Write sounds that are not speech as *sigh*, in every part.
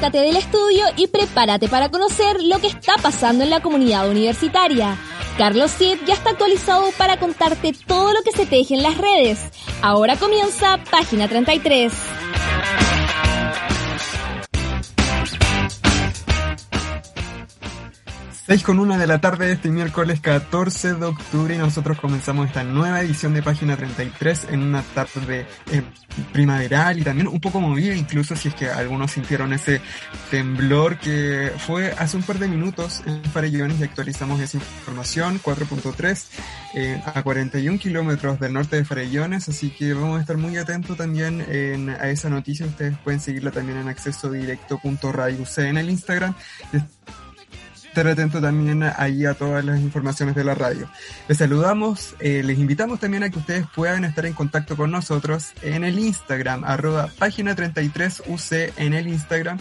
Del estudio y prepárate para conocer lo que está pasando en la comunidad universitaria. Carlos Cid ya está actualizado para contarte todo lo que se teje en las redes. Ahora comienza Página 33. 6 con una de la tarde de este miércoles 14 de octubre y nosotros comenzamos esta nueva edición de Página 33 en una tarde eh, primaveral y también un poco movida, incluso si es que algunos sintieron ese temblor que fue hace un par de minutos en Farellones y actualizamos esa información, 4.3 eh, a 41 kilómetros del norte de Farellones, así que vamos a estar muy atentos también a esa noticia, ustedes pueden seguirla también en acceso directo.radio en el Instagram estar atento también ahí a todas las informaciones de la radio. Les saludamos, eh, les invitamos también a que ustedes puedan estar en contacto con nosotros en el Instagram, arroba página 33UC en el Instagram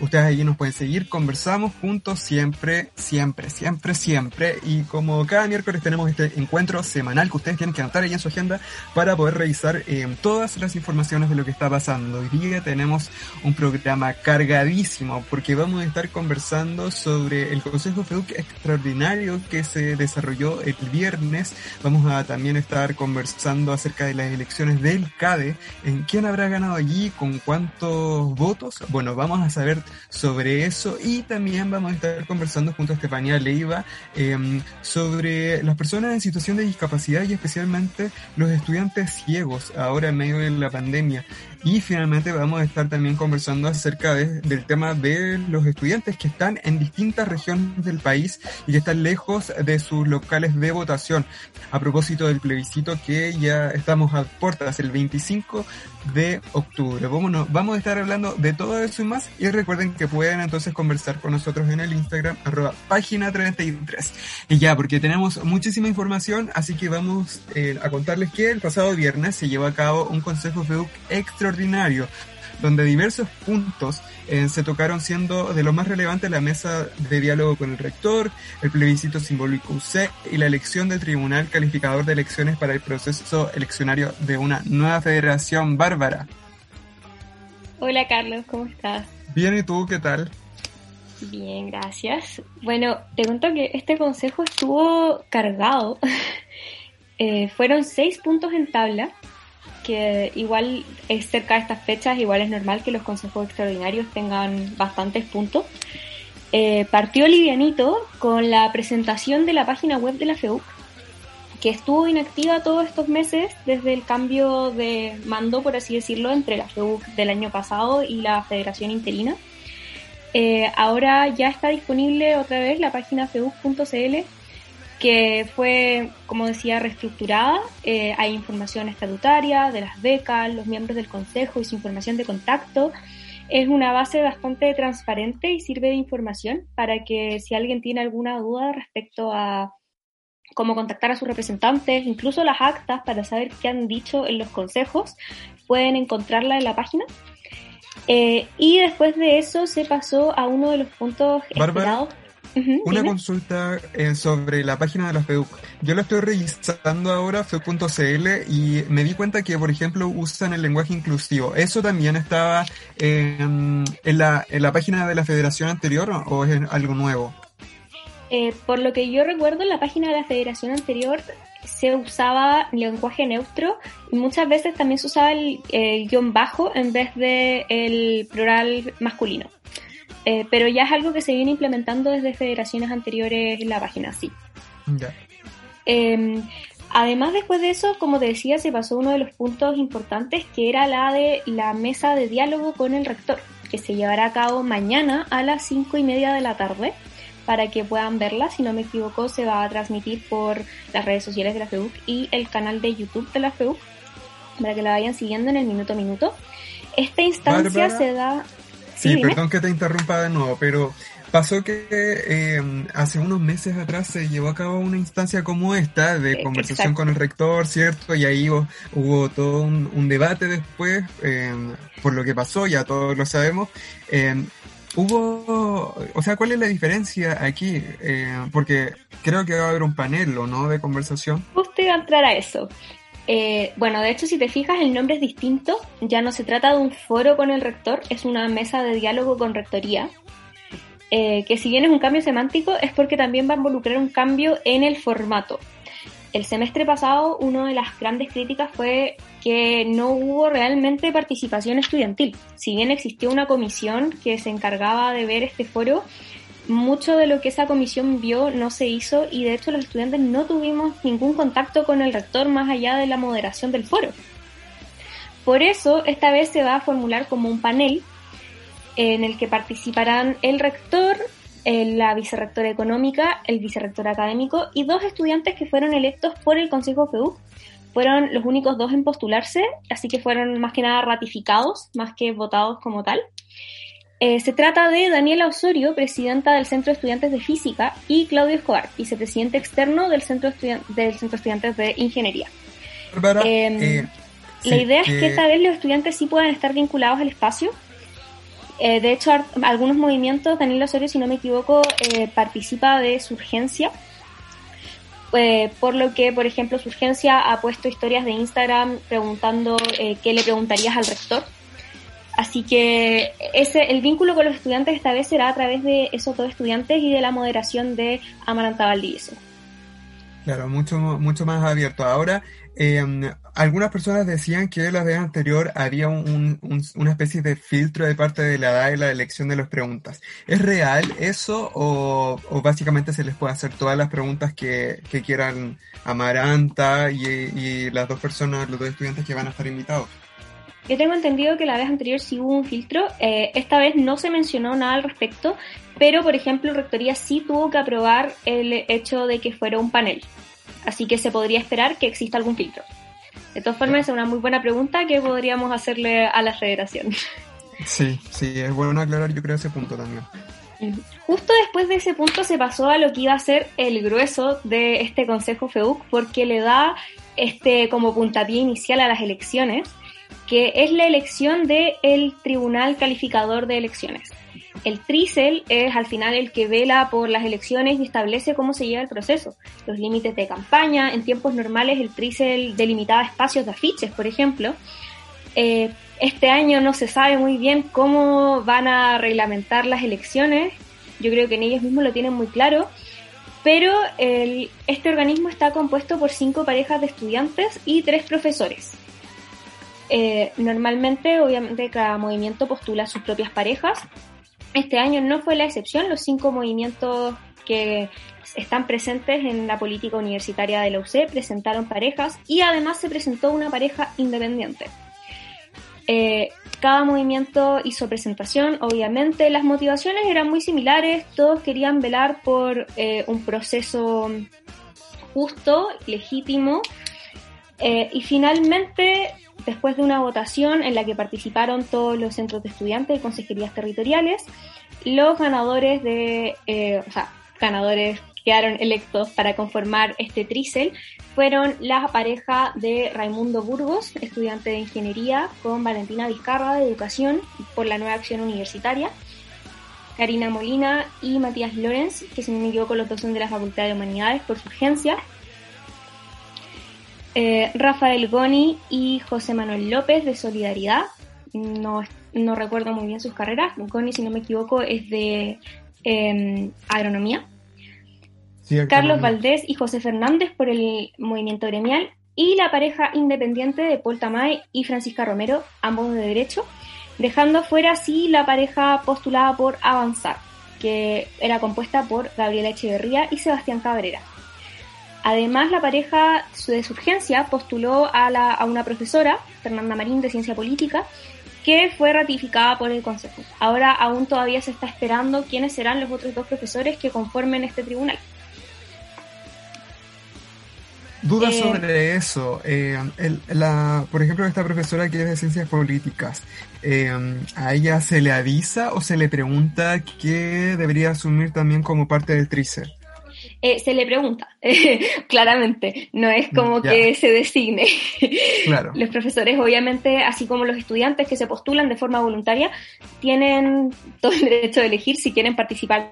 Ustedes allí nos pueden seguir, conversamos juntos siempre, siempre, siempre, siempre. Y como cada miércoles tenemos este encuentro semanal que ustedes tienen que anotar ahí en su agenda para poder revisar eh, todas las informaciones de lo que está pasando. Hoy día tenemos un programa cargadísimo porque vamos a estar conversando sobre el Consejo FEDUC extraordinario que se desarrolló el viernes. Vamos a también estar conversando acerca de las elecciones del CADE, en quién habrá ganado allí, con cuántos votos. Bueno, vamos a saber sobre eso y también vamos a estar conversando junto a Estefanía Leiva em, sobre las personas en situación de discapacidad y especialmente los estudiantes ciegos ahora en medio de la pandemia. Y finalmente vamos a estar también conversando acerca del tema de los estudiantes que están en distintas regiones del país y que están lejos de sus locales de votación. A propósito del plebiscito que ya estamos a puertas el 25 de octubre. Vamos, vamos a estar hablando de todo eso y más y recuerden que pueden entonces conversar con nosotros en el Instagram arroba página 33. Y ya, porque tenemos muchísima información, así que vamos eh, a contarles que el pasado viernes se llevó a cabo un consejo FEUC extra donde diversos puntos eh, se tocaron siendo de los más relevantes la mesa de diálogo con el rector, el plebiscito simbólico UC y la elección del Tribunal Calificador de Elecciones para el proceso eleccionario de una nueva federación bárbara. Hola Carlos, ¿cómo estás? Bien, ¿y tú qué tal? Bien, gracias. Bueno, te cuento que este consejo estuvo cargado. *laughs* Eh, fueron seis puntos en tabla que igual es cerca de estas fechas, igual es normal que los consejos extraordinarios tengan bastantes puntos. Eh, partió livianito con la presentación de la página web de la FEUC, que estuvo inactiva todos estos meses desde el cambio de mando, por así decirlo, entre la FEUC del año pasado y la Federación Interina. Eh, ahora ya está disponible otra vez la página feuc.cl que fue, como decía, reestructurada. Eh, hay información estatutaria de las becas, los miembros del consejo y su información de contacto. Es una base bastante transparente y sirve de información para que si alguien tiene alguna duda respecto a cómo contactar a sus representantes, incluso las actas para saber qué han dicho en los consejos, pueden encontrarla en la página. Eh, y después de eso se pasó a uno de los puntos esperados una consulta eh, sobre la página de la FEUC. Yo la estoy revisando ahora, feuc.cl, y me di cuenta que, por ejemplo, usan el lenguaje inclusivo. ¿Eso también estaba en, la, en la página de la federación anterior o es algo nuevo? Eh, por lo que yo recuerdo, en la página de la federación anterior se usaba lenguaje neutro y muchas veces también se usaba el, el guion bajo en vez de el plural masculino. Eh, pero ya es algo que se viene implementando desde federaciones anteriores en la página, sí. Em, además, después de eso, como te decía, se pasó uno de los puntos importantes, que era la de la mesa de diálogo con el rector, que se llevará a cabo mañana a las cinco y media de la tarde. Para que puedan verla, si no me equivoco, se va a transmitir por las redes sociales de la FEUC y el canal de YouTube de la FEUC, para que la vayan siguiendo en el minuto a minuto. Esta instancia se da Sí, perdón que te interrumpa de nuevo, pero pasó que eh, hace unos meses atrás se llevó a cabo una instancia como esta de conversación con el rector, ¿cierto? Y ahí hubo, todo un, debate después em, por lo que pasó, ya todos lo sabemos. Em, hubo, o sea, ¿cuál es la diferencia aquí? Eh, porque creo que va a haber un panel, ¿o no?, de conversación. Justo iba a entrar a eso. Eh, bueno, de hecho, si te fijas, el nombre es distinto. Ya no se trata de un foro con el rector, es una mesa de diálogo con rectoría. Eh, que si bien es un cambio semántico, es porque también va a involucrar un cambio en el formato. El semestre pasado, una de las grandes críticas fue que no hubo realmente participación estudiantil. Si bien existió una comisión que se encargaba de ver este foro, mucho de lo que esa comisión vio no se hizo y de hecho los estudiantes no tuvimos ningún contacto con el rector más allá de la moderación del foro. Por eso, esta vez se va a formular como un panel en el que participarán el rector, la vicerrectora económica, el vicerrector académico y dos estudiantes que fueron electos por el Consejo FEUC. Fueron los únicos dos en postularse, así que fueron más que nada ratificados, más que votados como tal. Eh, se trata de Daniela Osorio, presidenta del Centro de Estudiantes de Física, y Claudio Escobar, vicepresidente externo del Centro, del Centro de Estudiantes de Ingeniería. Em, eh, la idea es que esta vez los estudiantes sí puedan estar vinculados al espacio. Eh, de hecho, algunos movimientos, Daniela Osorio, si no me equivoco, participa de Surgencia, por lo que, por ejemplo, Surgencia ha puesto historias de Instagram preguntando qué le preguntarías al rector Así que ese, el vínculo con los estudiantes esta vez será a través de esos dos estudiantes y de la moderación de Amaranta Valdivieso. Claro, mucho, mucho más abierto. Ahora, em, algunas personas decían que la vez anterior había un, una especie de filtro de parte de la edad y la elección de las preguntas. ¿Es real eso o, básicamente se les puede hacer todas las preguntas que, quieran Amaranta y las dos personas, los dos estudiantes que van a estar invitados? Yo tengo entendido que la vez anterior sí hubo un filtro, eh, esta vez no se mencionó nada al respecto, pero por ejemplo Rectoría sí tuvo que aprobar el hecho de que fuera un panel, así que se podría esperar que exista algún filtro. De todas formas, es una muy buena pregunta que podríamos hacerle a la federación. *laughs* Sí, sí, es bueno aclarar yo creo ese punto también. Justo después de ese punto se pasó a lo que iba a ser el grueso de este Consejo FEUC porque le da este como puntapié inicial a las elecciones que es la elección del el Tribunal Calificador de Elecciones. El TRICEL es al final el que vela por las elecciones y establece cómo se lleva el proceso, los límites de campaña. En tiempos normales el TRICEL delimitaba espacios de afiches, por ejemplo. Eh, este año no se sabe muy bien cómo van a reglamentar las elecciones. Yo creo que en ellos mismos lo tienen muy claro. Pero este organismo está compuesto por cinco parejas de estudiantes y tres profesores. Eh, normalmente, obviamente, cada movimiento postula sus propias parejas. Este año no fue la excepción, los cinco movimientos que están presentes en la política universitaria de la UC presentaron parejas y además se presentó una pareja independiente. Eh, cada movimiento hizo presentación, obviamente las motivaciones eran muy similares, todos querían velar por eh, un proceso justo, legítimo, y finalmente después de una votación en la que participaron todos los centros de estudiantes y consejerías territoriales, los ganadores de, eh, o sea, ganadores quedaron electos para conformar este trícel fueron la pareja de Raimundo Burgos, estudiante de ingeniería, con Valentina Vizcarra de educación por la nueva acción universitaria, Karina Molina y Matías Lorenz, que si no me equivoco los dos son de la Facultad de Humanidades por su urgencia, eh, Rafael Goni y José Manuel López de Solidaridad. No, no recuerdo muy bien sus carreras. Goni, si no me equivoco, es de em, agronomía. Carlos Valdés y José Fernández por el movimiento gremial. Y la pareja independiente de Paul Tamay y Francisca Romero, ambos de derecho, dejando fuera así la pareja postulada por Avanzar, que era compuesta por Gabriela Echeverría y Sebastián Cabrera. Además, la pareja de Surgencia postuló a, la, a una profesora, Fernanda Marín, de Ciencia Política, que fue ratificada por el Consejo. Ahora aún todavía se está esperando quiénes serán los otros dos profesores que conformen este tribunal. Dudas eh, sobre eso. Eh, la, por ejemplo, esta profesora que es de ciencias políticas, eh, ¿a ella se le avisa o se le pregunta qué debería asumir también como parte del TRICER? Eh, se le pregunta, *laughs* claramente, no es como que se designe. *laughs* Los profesores, obviamente, así como los estudiantes que se postulan de forma voluntaria, tienen todo el derecho de elegir si quieren participar.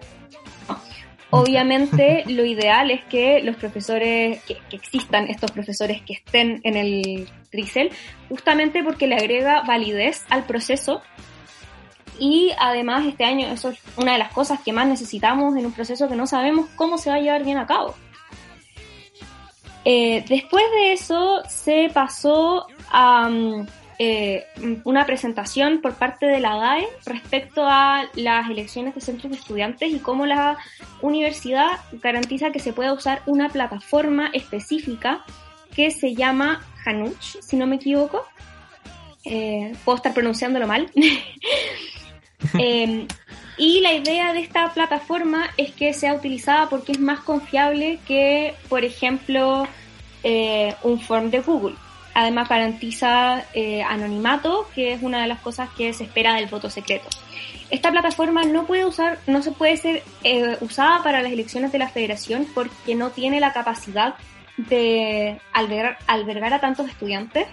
Obviamente *laughs* lo ideal es que los profesores, que, existan estos profesores que estén en el TRICEL, justamente porque le agrega validez al proceso y además este año eso es una de las cosas que más necesitamos en un proceso que no sabemos cómo se va a llevar bien a cabo. Eh, después de eso se pasó a mm, eh, una presentación por parte de la DAE respecto a las elecciones de centros de estudiantes y cómo la universidad garantiza que se pueda usar una plataforma específica que se llama Hanuch, si no me equivoco. Eh, puedo estar pronunciándolo mal. *laughs* Em, y la idea de esta plataforma es que sea utilizada porque es más confiable que, por ejemplo, eh, un form de Google. Además garantiza eh, anonimato, que es una de las cosas que se espera del voto secreto. Esta plataforma no puede usar, no se puede ser eh, usada para las elecciones de la Federación porque no tiene la capacidad de albergar, albergar a tantos estudiantes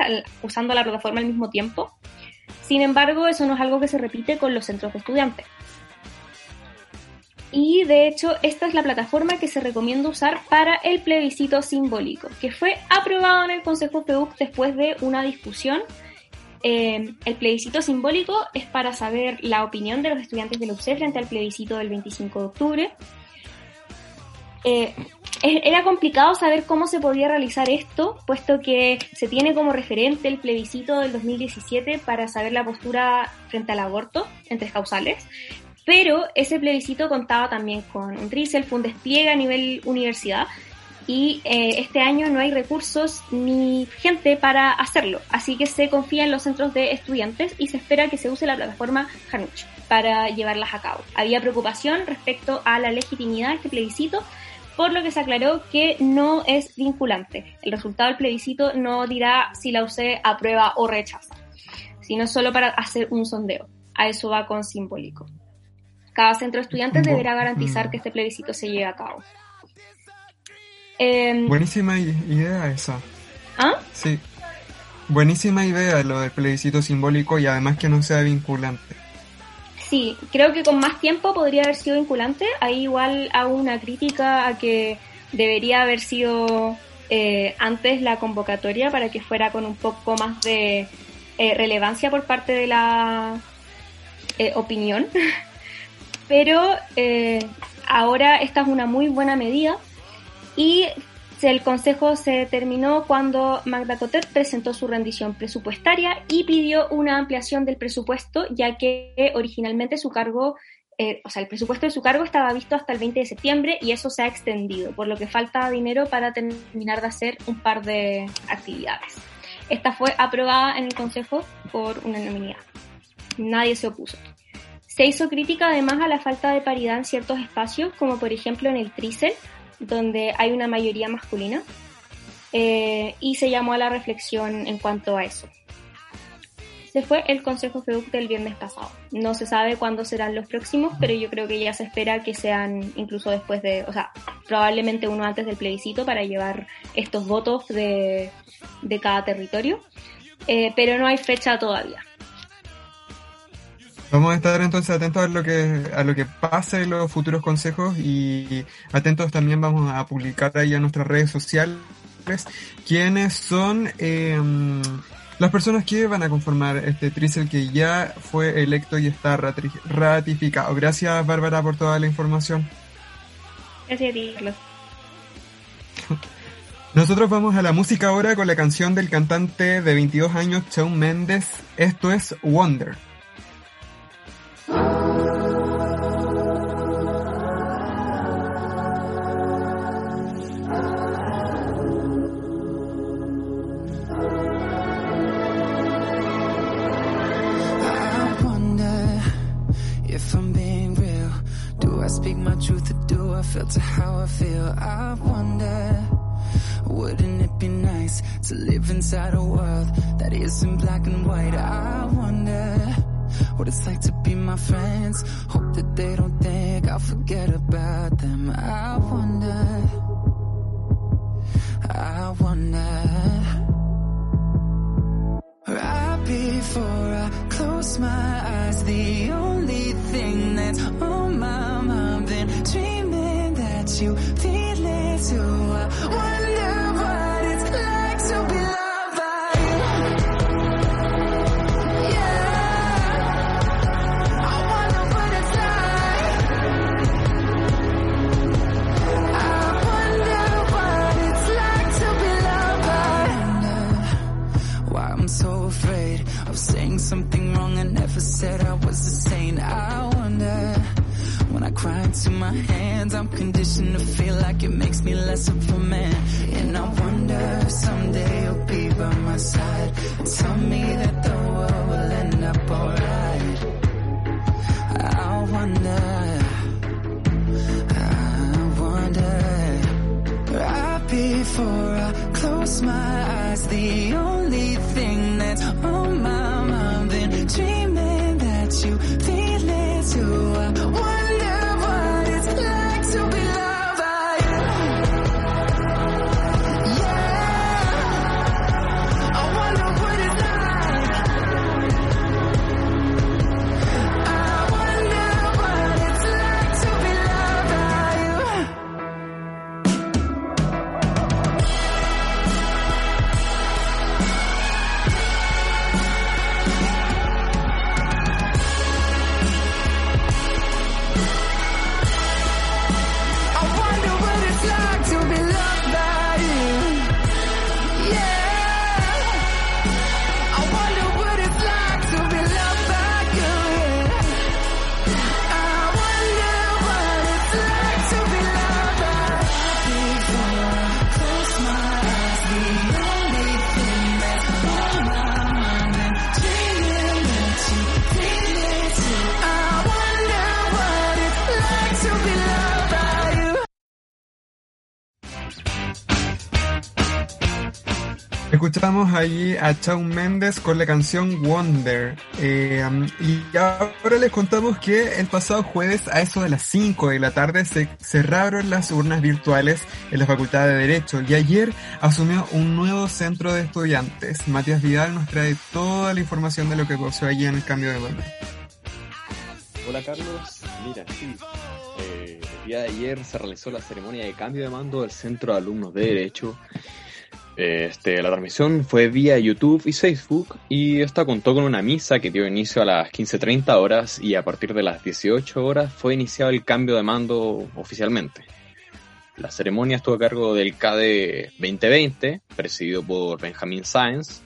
usando la plataforma al mismo tiempo. Sin embargo, eso no es algo que se repite con los centros de estudiantes. Y de hecho, esta es la plataforma que se recomienda usar para el plebiscito simbólico, que fue aprobado en el Consejo PEUC después de una discusión. Eh, el plebiscito simbólico es para saber la opinión de los estudiantes de la UCE frente al plebiscito del 25 de octubre. Eh, era complicado saber cómo se podía realizar esto, puesto que se tiene como referente el plebiscito del 2017 para saber la postura frente al aborto en tres causales, pero ese plebiscito contaba también con un RISEL, fue un despliegue a nivel universidad y eh, este año no hay recursos ni gente para hacerlo, así que se confía en los centros de estudiantes y se espera que se use la plataforma Hanuch para llevarlas a cabo. Había preocupación respecto a la legitimidad de este plebiscito, por lo que se aclaró que no es vinculante. El resultado del plebiscito no dirá si la UC aprueba o rechaza, sino solo para hacer un sondeo. A eso va con simbólico. Cada centro de estudiantes deberá garantizar mm. que este plebiscito se lleve a cabo. Em, Buenísima idea esa. ¿Ah? Sí. Buenísima idea lo del plebiscito simbólico y además que no sea vinculante. Sí, creo que con más tiempo podría haber sido vinculante. Ahí igual hago una crítica a que debería haber sido eh, antes la convocatoria para que fuera con un poco más de eh, relevancia por parte de la eh, opinión *laughs* pero eh, ahora esta es una muy buena medida y el Consejo se terminó cuando Magda Cotet presentó su rendición presupuestaria y pidió una ampliación del presupuesto, ya que originalmente su cargo, eh, o sea, el presupuesto de su cargo estaba visto hasta el 20 de septiembre y eso se ha extendido, por lo que falta dinero para terminar de hacer un par de actividades. Esta fue aprobada en el Consejo por unanimidad. Nadie se opuso. Se hizo crítica además a la falta de paridad en ciertos espacios, como por ejemplo en el Tricel, donde hay una mayoría masculina, eh, y se llamó a la reflexión en cuanto a eso. Se fue el Consejo FEUC del viernes pasado. No se sabe cuándo serán los próximos, pero yo creo que ya se espera que sean incluso después de, o sea, probablemente uno antes del plebiscito para llevar estos votos de, cada territorio, eh, pero no hay fecha todavía. Vamos a estar entonces atentos a lo que a lo que pase en los futuros consejos y atentos también vamos a publicar ahí en nuestras redes sociales quiénes son em, las personas que van a conformar este TRICEL que ya fue electo y está ratificado. Gracias Bárbara por toda la información. Gracias a ti, *laughs* Nosotros vamos a la música ahora con la canción del cantante de 22 años, Shawn Mendes. Esto es Wonder. Filter how I feel. I wonder, wouldn't it be nice to live inside a world that isn't black and white? I wonder what it's like to be my friends. Hope that they don't think I'll forget about them. I wonder, I wonder. Right before I close my eyes, the only thing that's on my mind, you, did little. Makes me Escuchamos allí a Shawn Mendes con la canción Wonder. Eh, y ahora les contamos que el pasado jueves a eso de las 5 de la tarde se cerraron las urnas virtuales en la Facultad de Derecho y ayer asumió un nuevo centro de estudiantes. Matías Vidal nos trae toda la información de lo que pasó allí en el cambio de mando. Hola Carlos, mira, sí. eh, el día de ayer se realizó la ceremonia de cambio de mando del Centro de Alumnos de Derecho. Este, la transmisión fue vía YouTube y Facebook y esta contó con una misa que dio inicio a las 15.30 horas y a partir de las 18 horas fue iniciado el cambio de mando oficialmente. La ceremonia estuvo a cargo del CADE 2020, presidido por Benjamin Sáenz,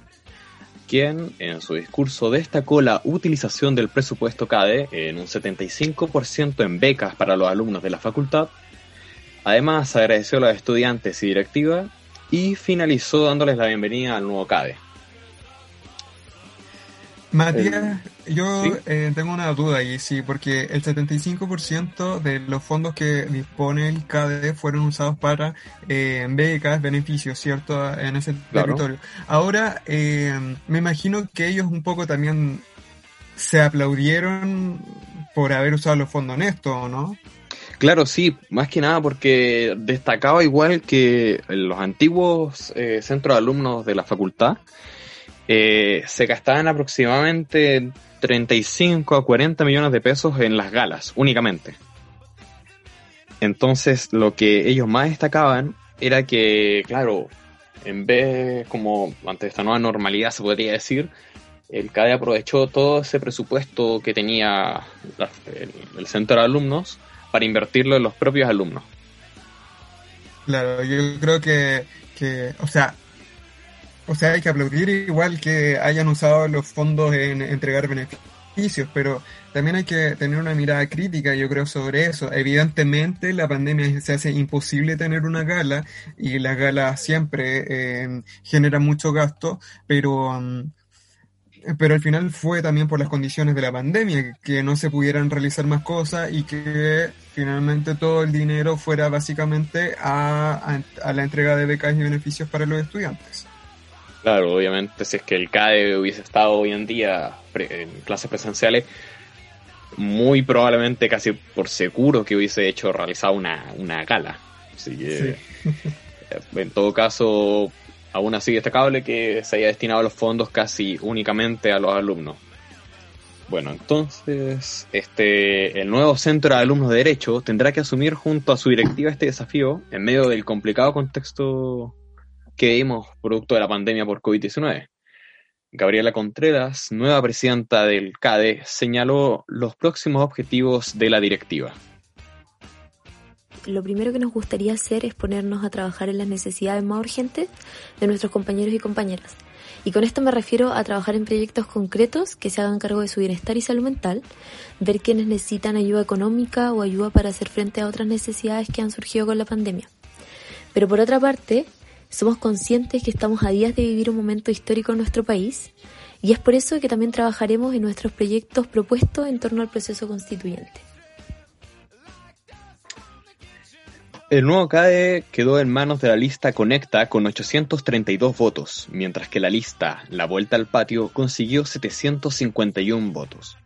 quien en su discurso destacó la utilización del presupuesto CADE en un 75% en becas para los alumnos de la facultad. Además, agradeció a los estudiantes y directiva y finalizó dándoles la bienvenida al nuevo CADE. Matías, yo ¿sí? eh, tengo una duda ahí, sí, porque el 75% de los fondos que dispone el CADE fueron usados para eh, becas, beneficios, ¿cierto? En ese Claro. territorio. Ahora, eh, me imagino que ellos un poco también se aplaudieron por haber usado los fondos en esto, ¿no? Claro, sí, más que nada porque destacaba igual que los antiguos eh, centros de alumnos de la facultad eh, se gastaban aproximadamente 35 a 40 millones de pesos en las galas, únicamente. Entonces, lo que ellos más destacaban era que, claro, en vez, como ante esta nueva normalidad se podría decir, el CADE aprovechó todo ese presupuesto que tenía el, el centro de alumnos para invertirlo en los propios alumnos. Claro, yo creo que, que, o sea, o sea, hay que aplaudir igual que hayan usado los fondos en entregar beneficios, pero también hay que tener una mirada crítica, yo creo, sobre eso. Evidentemente, la pandemia se hace imposible tener una gala y las galas siempre eh, generan mucho gasto, pero, mm, pero al final fue también por las condiciones de la pandemia, que no se pudieran realizar más cosas y que finalmente todo el dinero fuera básicamente a, a- a la entrega de becas y beneficios para los estudiantes. Claro, obviamente, si es que el CADE hubiese estado hoy en día pre- en clases presenciales, muy probablemente, casi por seguro, que hubiese hecho realizado una, una gala. Así que, eh, *laughs* en todo caso, aún así destacable que se haya destinado los fondos casi únicamente a los alumnos. Bueno, entonces, este, el nuevo centro de alumnos de Derecho tendrá que asumir junto a su directiva este desafío en medio del complicado contexto que vimos producto de la pandemia por COVID-19. Gabriela Contreras, nueva presidenta del CADE, señaló los próximos objetivos de la directiva. Lo primero que nos gustaría hacer es ponernos a trabajar en las necesidades más urgentes de nuestros compañeros y compañeras. Y con esto me refiero a trabajar en proyectos concretos que se hagan cargo de su bienestar y salud mental, ver quienes necesitan ayuda económica o ayuda para hacer frente a otras necesidades que han surgido con la pandemia. Pero por otra parte, somos conscientes que estamos a días de vivir un momento histórico en nuestro país y es por eso que también trabajaremos en nuestros proyectos propuestos en torno al proceso constituyente. El nuevo CADE quedó en manos de la lista Conecta con 832 votos, mientras que la lista La Vuelta al Patio consiguió 751 votos.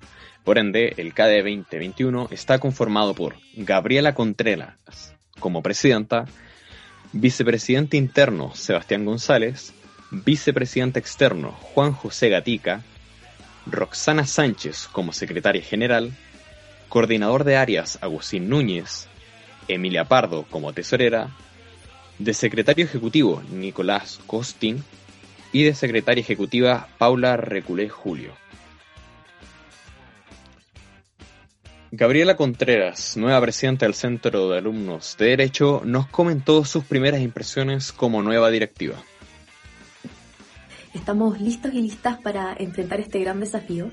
Por ende, el CADE 2021 está conformado por Gabriela Contreras como presidenta, vicepresidente interno Sebastián González, vicepresidente externo Juan José Gatica, Roxana Sánchez como secretaria general, coordinador de áreas Agustín Núñez, Emilia Pardo como tesorera, de secretario ejecutivo Nicolás Costin y de secretaria ejecutiva Paula Reculé Julio. Gabriela Contreras, nueva presidenta del Centro de Alumnos de Derecho, nos comentó sus primeras impresiones como nueva directiva. Estamos listos y listas para enfrentar este gran desafío.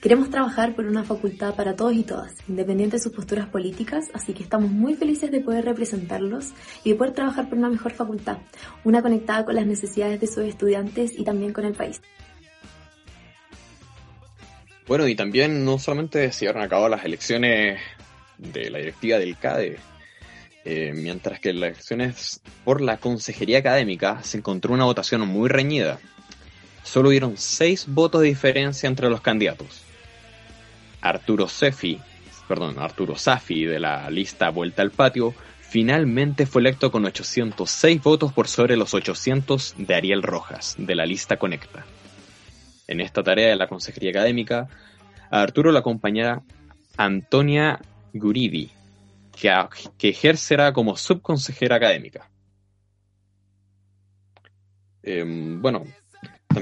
Queremos trabajar por una facultad para todos y todas, independiente de sus posturas políticas, así que estamos muy felices de poder representarlos y de poder trabajar por una mejor facultad, una conectada con las necesidades de sus estudiantes y también con el país. Bueno, y también no solamente se llevaron a cabo las elecciones de la directiva del CADE, eh, mientras que las elecciones por la consejería académica se encontró una votación muy reñida. Solo hubieron seis votos de diferencia entre los candidatos. Arturo Sefi, perdón, Arturo de la lista Vuelta al Patio, finalmente fue electo con 806 votos por sobre los 800 de Ariel Rojas, de la lista Conecta. En esta tarea de la consejería académica, a Arturo lo acompañará Antonia Guridi, que, que ejercerá como subconsejera académica. Em, bueno,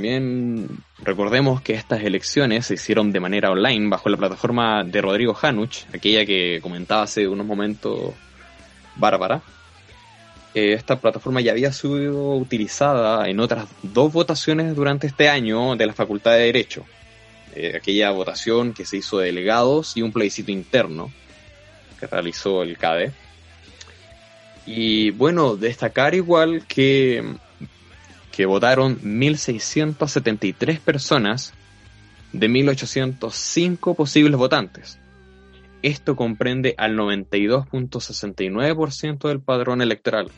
también recordemos que estas elecciones se hicieron de manera online bajo la plataforma de Rodrigo Hanuch, aquella que comentaba hace unos momentos Bárbara. Eh, esta plataforma ya había sido utilizada en otras dos votaciones durante este año de la Facultad de Derecho. Eh, aquella votación que se hizo de delegados y un plebiscito interno que realizó el CADE. Y bueno, destacar igual que que votaron 1.673 personas de 1.805 posibles votantes. Esto comprende al 92.69% del padrón electoral.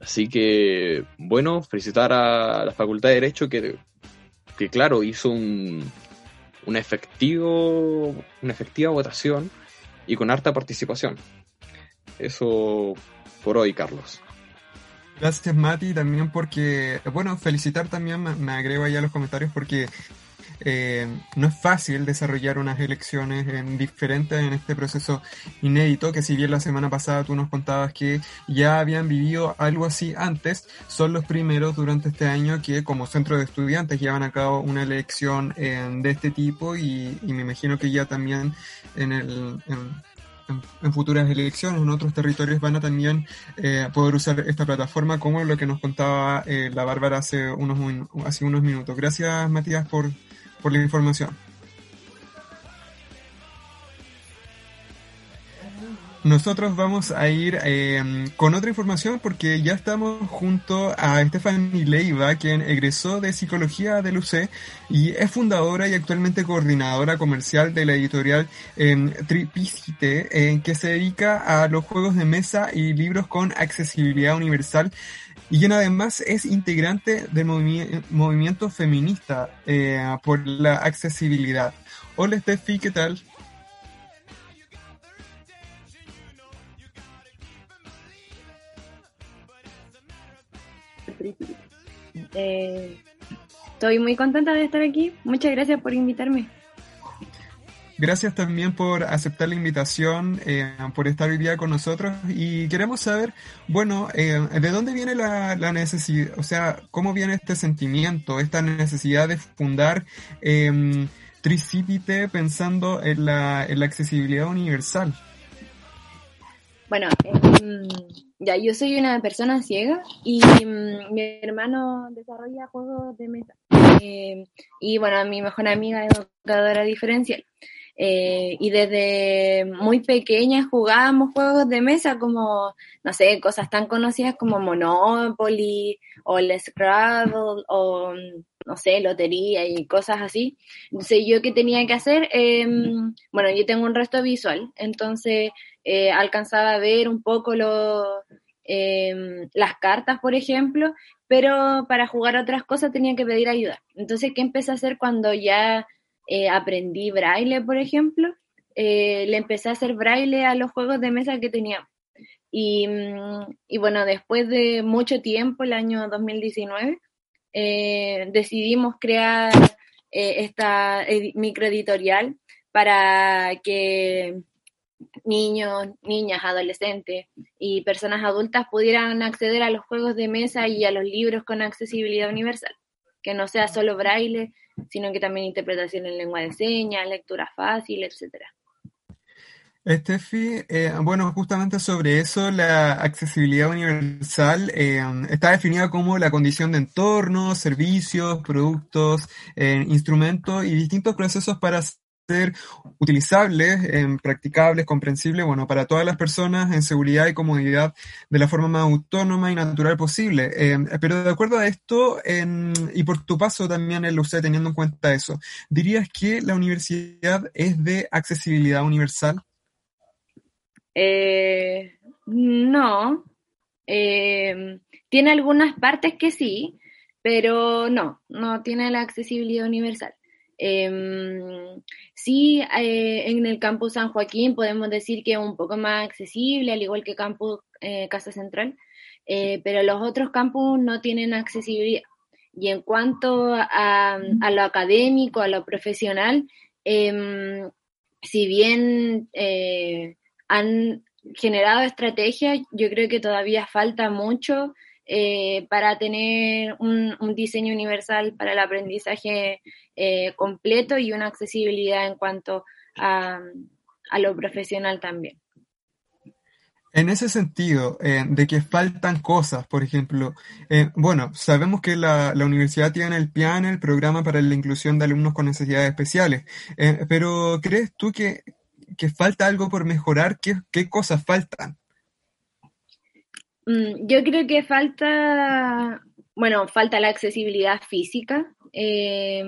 Así que, bueno, felicitar a la Facultad de Derecho que, que claro, hizo un, un efectivo, una efectiva votación y con harta participación. Eso por hoy, Carlos. Gracias Mati también porque, bueno, felicitar también, me, agrego ahí a los comentarios porque eh, no es fácil desarrollar unas elecciones en, diferentes en este proceso inédito, que si bien la semana pasada tú nos contabas que ya habían vivido algo así antes, son los primeros durante este año que como centro de estudiantes llevan a cabo una elección de este tipo y, me imagino que ya también en el en, futuras elecciones en otros territorios van a también eh, poder usar esta plataforma como lo que nos contaba eh, la Bárbara hace unos, hace unos minutos. Gracias Matías por, por la información. Nosotros vamos a ir eh, con otra información porque ya estamos junto a Stephanie Leiva, quien egresó de Psicología del UC y es fundadora y actualmente coordinadora comercial de la editorial eh, Tripicite, que se dedica a los juegos de mesa y libros con accesibilidad universal y quien además es integrante del movimiento feminista eh, por la accesibilidad. Hola Steffi, ¿qué tal? Eh, estoy muy contenta de estar aquí. Muchas gracias por invitarme. gracias también por aceptar la invitación, eh, por estar hoy día con nosotros y queremos saber, bueno, eh, ¿de dónde viene la, la, necesidad, o sea, cómo viene este sentimiento, esta necesidad de fundar eh, Tricipite pensando en la, en la accesibilidad universal? Bueno, eh, ya yo soy una persona ciega y mm, mi hermano desarrolla juegos de mesa. Eh, y bueno, mi mejor amiga es educadora diferencial. Eh, y desde muy pequeña jugábamos juegos de mesa como, no sé, cosas tan conocidas como Monopoly o el Scrabble o, no sé, lotería y cosas así. Entonces, ¿yo qué tenía que hacer? Eh, bueno, yo tengo un resto visual, entonces eh, alcanzaba a ver un poco eh, las cartas, por ejemplo, pero para jugar otras cosas tenía que pedir ayuda. Entonces, ¿qué empecé a hacer cuando ya eh, aprendí braille, por ejemplo? Eh, le empecé a hacer braille a los juegos de mesa que tenía. Y, mm, y bueno, después de mucho tiempo, el año 2019, eh, decidimos crear esta microeditorial para que niños, niñas, adolescentes y personas adultas pudieran acceder a los juegos de mesa y a los libros con accesibilidad universal, que no sea solo braille, sino que también interpretación en lengua de señas, lectura fácil, etcétera. Estefi, eh, bueno, justamente sobre eso, la accesibilidad universal eh, está definida como la condición de entornos, servicios, productos, eh, instrumentos y distintos procesos para ser utilizables, eh, practicables, comprensibles, bueno, para todas las personas en seguridad y comodidad de la forma más autónoma y natural posible. Eh, pero de acuerdo a esto, y por tu paso también en usted teniendo en cuenta eso, ¿dirías que la universidad es de accesibilidad universal? Eh, no. tiene algunas partes que sí, pero no, no tiene la accesibilidad universal. Eh, sí, eh, en el campus San Joaquín podemos decir que es un poco más accesible, al igual que campus eh, Casa Central, eh, pero los otros campus no tienen accesibilidad. Y en cuanto a, a lo académico, a lo profesional, em, si bien eh, han generado estrategias, yo creo que todavía falta mucho eh, para tener un, diseño universal para el aprendizaje eh, completo y una accesibilidad en cuanto a, lo profesional también. En ese sentido, eh, de que faltan cosas, por ejemplo, bueno, sabemos que la, universidad tiene el PIAN, el programa para la inclusión de alumnos con necesidades especiales, pero ¿crees tú que, que, falta algo por mejorar? ¿Qué, qué cosas faltan? Mm, yo creo que falta, bueno, falta la accesibilidad física eh,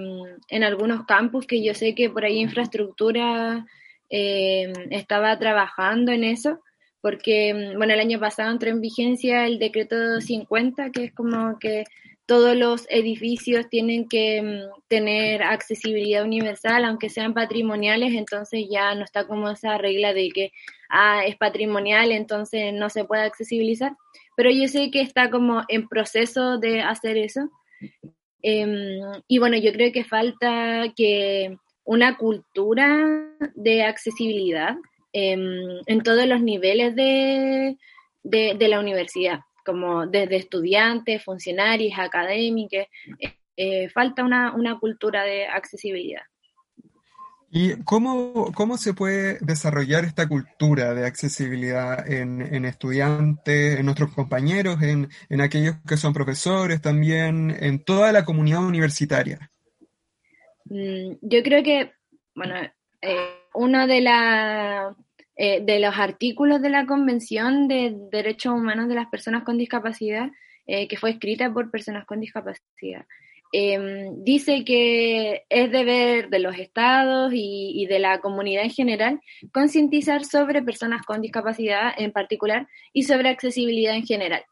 en algunos campus que yo sé que por ahí infraestructura eh, estaba trabajando en eso, porque, mm, bueno, el año pasado entró en vigencia el decreto 50, que es como que todos los edificios tienen que mm, tener accesibilidad universal, aunque sean patrimoniales, entonces ya no está como esa regla de que ah, es patrimonial, entonces no se puede accesibilizar. Pero yo sé que está como en proceso de hacer eso. Eh, y bueno, yo creo que falta que una cultura de accesibilidad eh, en todos los niveles de, de, la universidad, como desde estudiantes, funcionarios, académicos. Eh, falta una, una cultura de accesibilidad. ¿Y cómo, cómo se puede desarrollar esta cultura de accesibilidad en, en estudiantes, en nuestros compañeros, en, en, aquellos que son profesores también, en toda la comunidad universitaria? Mm, yo creo que, bueno, eh, uno de, la, eh, de los artículos de la Convención de Derechos Humanos de las Personas con Discapacidad, eh, que fue escrita por personas con discapacidad, eh, dice que es deber de los estados y, de la comunidad en general concientizar sobre personas con discapacidad en particular y sobre accesibilidad en general.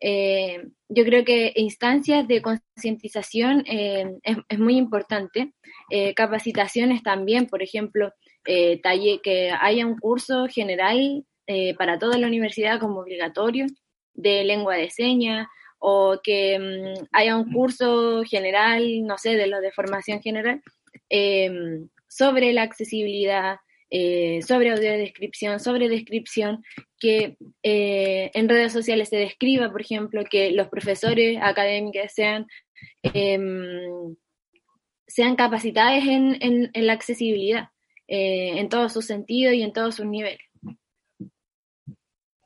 Eh, yo creo que instancias de concientización es, es, muy importante. Eh, capacitaciones también, por ejemplo, eh, talle, que haya un curso general eh, para toda la universidad como obligatorio de lengua de señas o que um, haya un curso general, no sé, de lo de formación general, eh, sobre la accesibilidad, eh, sobre audiodescripción, sobre descripción, que eh, en redes sociales se describa, por ejemplo, que los profesores académicos sean, em, sean capacitados en, en, en la accesibilidad, eh, en todos sus sentidos y en todos sus niveles.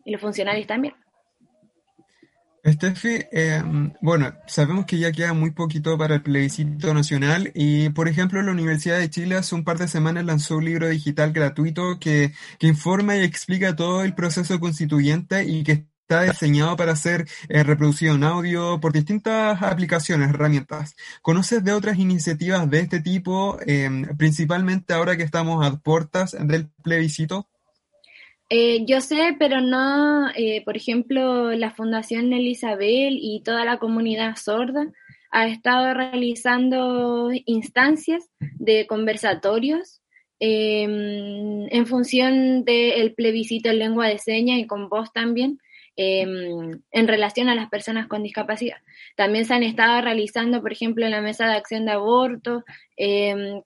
Y los funcionarios también. Estefi, eh, bueno, sabemos que ya queda muy poquito para el plebiscito nacional y, por ejemplo, la Universidad de Chile hace un par de semanas lanzó un libro digital gratuito que, que informa y explica todo el proceso constituyente y que está diseñado para ser eh, reproducido en audio por distintas aplicaciones, herramientas. ¿Conoces de otras iniciativas de este tipo, eh, principalmente ahora que estamos a puertas del plebiscito? Eh, yo sé, pero no, eh, por ejemplo, la Fundación Elisabel y toda la comunidad sorda ha estado realizando instancias de conversatorios eh, en función del plebiscito en lengua de señas y con voz también, en relación a las personas con discapacidad. También se han estado realizando, por ejemplo, en la mesa de acción de aborto,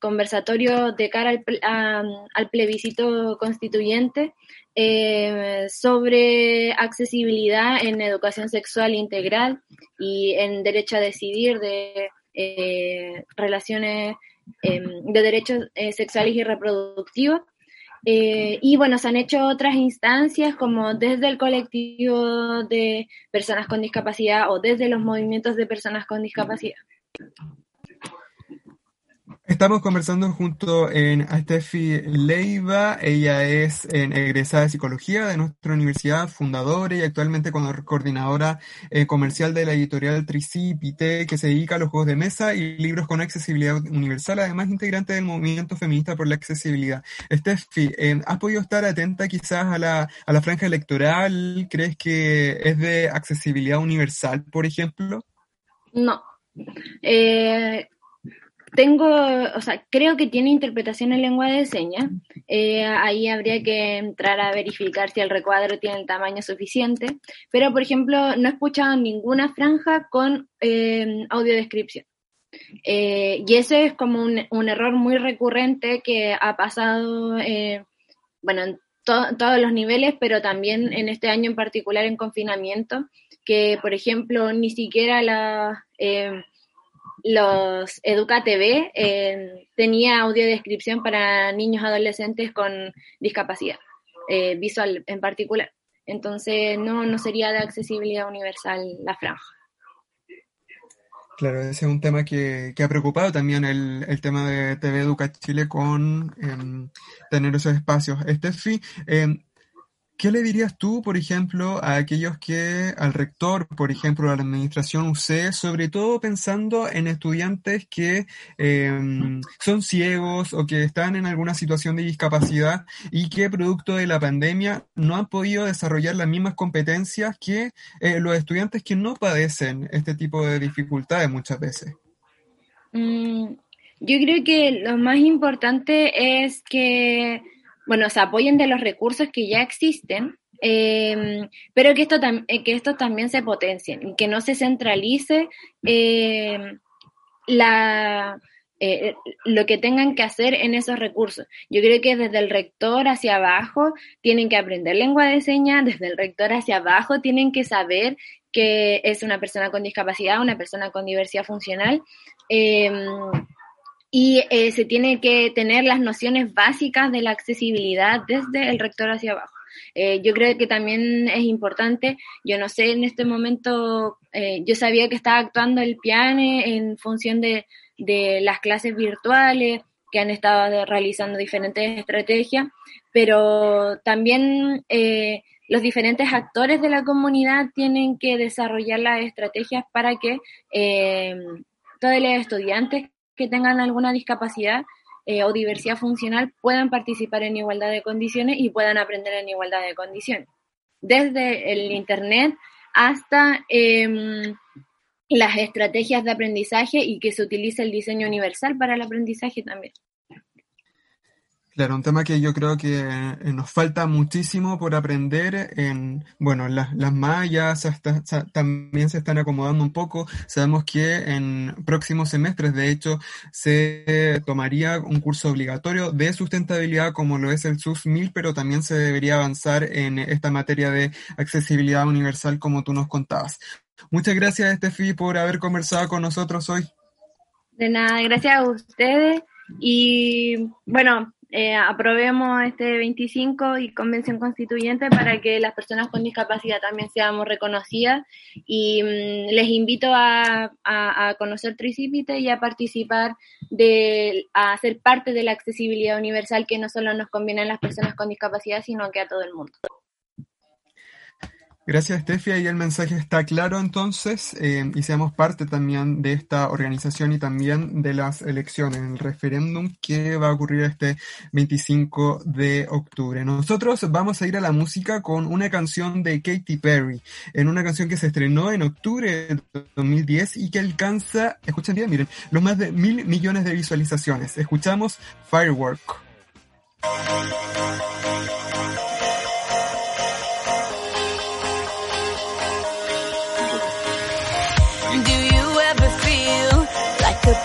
conversatorios de cara al, plebiscito constituyente eh, sobre accesibilidad en educación sexual integral y en derecho a decidir de eh, relaciones eh, de derechos eh, sexuales y reproductivos. Eh, y bueno, se han hecho otras instancias como desde el colectivo de personas con discapacidad o desde los movimientos de personas con discapacidad. Estamos conversando junto en a Steffi Leiva, ella es egresada de psicología de nuestra universidad, fundadora y actualmente coordinadora eh, comercial de la editorial Tricipite, que se dedica a los juegos de mesa y libros con accesibilidad universal, además integrante del movimiento feminista por la accesibilidad. Steffi, eh, ¿has podido estar atenta quizás a la, a la franja electoral? ¿Crees que es de accesibilidad universal, por ejemplo? No. Eh, tengo, o sea, creo que tiene interpretación en lengua de señas. Eh, ahí habría que entrar a verificar si el recuadro tiene el tamaño suficiente. Pero, por ejemplo, no he escuchado ninguna franja con eh, audiodescripción. Eh, y ese es como un, error muy recurrente que ha pasado, eh, bueno, en to todos los niveles, pero también en este año en particular en confinamiento, que, por ejemplo, ni siquiera la los Educa TV eh, tenía audiodescripción para niños adolescentes con discapacidad eh, visual en particular. Entonces no, no sería de accesibilidad universal la franja. Claro, ese es un tema que, que ha preocupado también el, el, tema de TV Educa Chile con eh, tener esos espacios. Estefi, eh, ¿Qué le dirías tú, por ejemplo, a aquellos que, al rector, por ejemplo, a la administración UC, sobre todo pensando en estudiantes que eh, son ciegos o que están en alguna situación de discapacidad y que, producto de la pandemia, no han podido desarrollar las mismas competencias que eh, los estudiantes que no padecen este tipo de dificultades muchas veces? Mm, yo creo que lo más importante es que bueno, se apoyen de los recursos que ya existen, eh, pero que esto, que esto también se potencien que no se centralice eh, la, eh, lo que tengan que hacer en esos recursos. Yo creo que desde el rector hacia abajo tienen que aprender lengua de señas, desde el rector hacia abajo tienen que saber que es una persona con discapacidad, una persona con diversidad funcional. Y eh, se tiene que tener las nociones básicas de la accesibilidad desde el rector hacia abajo. Eh, yo creo que también es importante, yo no sé en este momento, eh, yo sabía que estaba actuando el PIANE en función de, de las clases virtuales, que han estado realizando diferentes estrategias, pero también eh, los diferentes actores de la comunidad tienen que desarrollar las estrategias para que eh, todos los estudiantes que tengan alguna discapacidad eh, o diversidad funcional puedan participar en igualdad de condiciones y puedan aprender en igualdad de condiciones. Desde el Internet hasta eh, las estrategias de aprendizaje y que se utilice el diseño universal para el aprendizaje también. Claro, un tema que yo creo que eh, nos falta muchísimo por aprender en, bueno, las, las mallas hasta- también se están acomodando un poco. Sabemos que en próximos semestres, de hecho, se tomaría un curso obligatorio de sustentabilidad como lo es el SUS 1000, pero también se debería avanzar en esta materia de accesibilidad universal como tú nos contabas. Muchas gracias, Estefi, por haber conversado con nosotros hoy. De nada, gracias a ustedes. Y bueno, eh, aprobemos este 25 y convención constituyente para que las personas con discapacidad también seamos reconocidas. Y mm, les invito a, a, conocer Tricipite y a participar, de, a ser parte de la accesibilidad universal que no solo nos conviene a las personas con discapacidad, sino que a todo el mundo. Gracias, Steffi. Ahí el mensaje está claro entonces eh, y seamos parte también de esta organización y también de las elecciones, el referéndum que va a ocurrir este 25 de octubre. Nosotros vamos a ir a la música con una canción de Katy Perry, en una canción que se estrenó en octubre de 2010 y que alcanza, escuchen bien, miren, los más de mil millones de visualizaciones. Escuchamos Firework.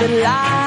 the light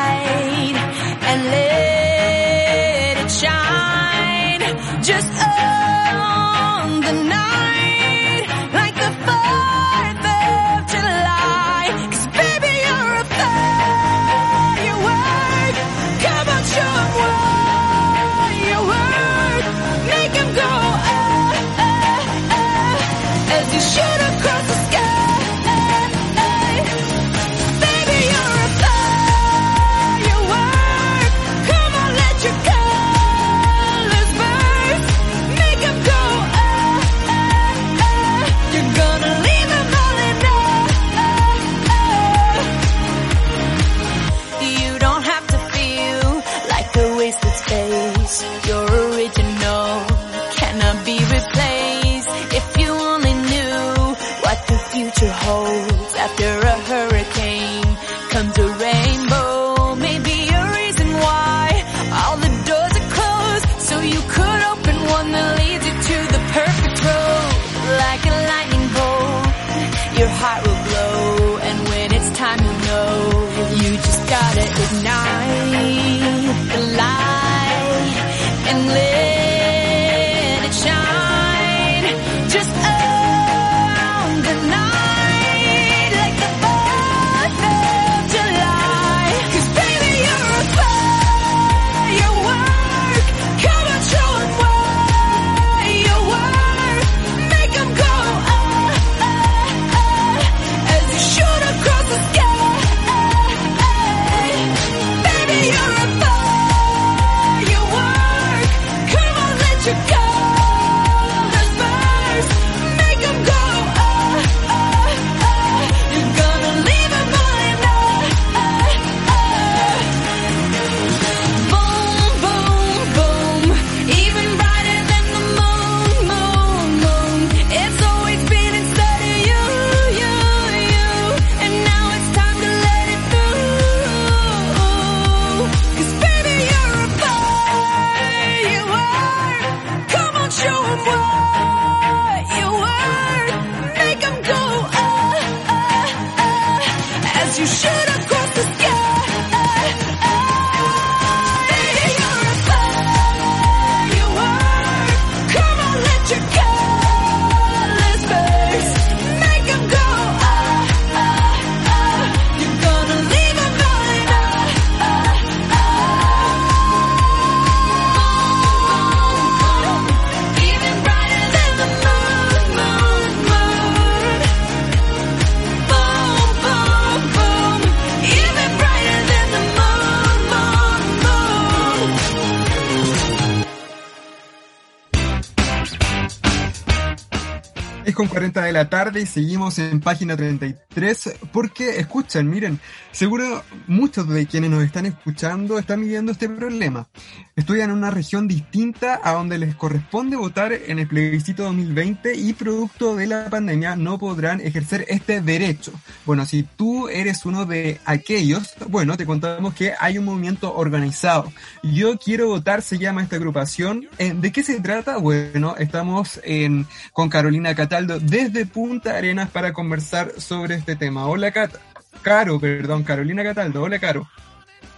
con 40 de la tarde y seguimos en página 33 porque, escuchen, miren, seguro muchos de quienes nos están escuchando están viviendo este problema. Estudian en una región distinta a donde les corresponde votar en el plebiscito 2020 y producto de la pandemia no podrán ejercer este derecho. Bueno, si tú eres uno de aquellos, bueno, te contamos que hay un movimiento organizado. Yo quiero votar, se llama esta agrupación. Eh, ¿De qué se trata? Bueno, estamos en, con Carolina Desde Punta Arenas para conversar sobre este tema. Hola, Cat Caro, perdón, Carolina Cataldo. Hola, Caro.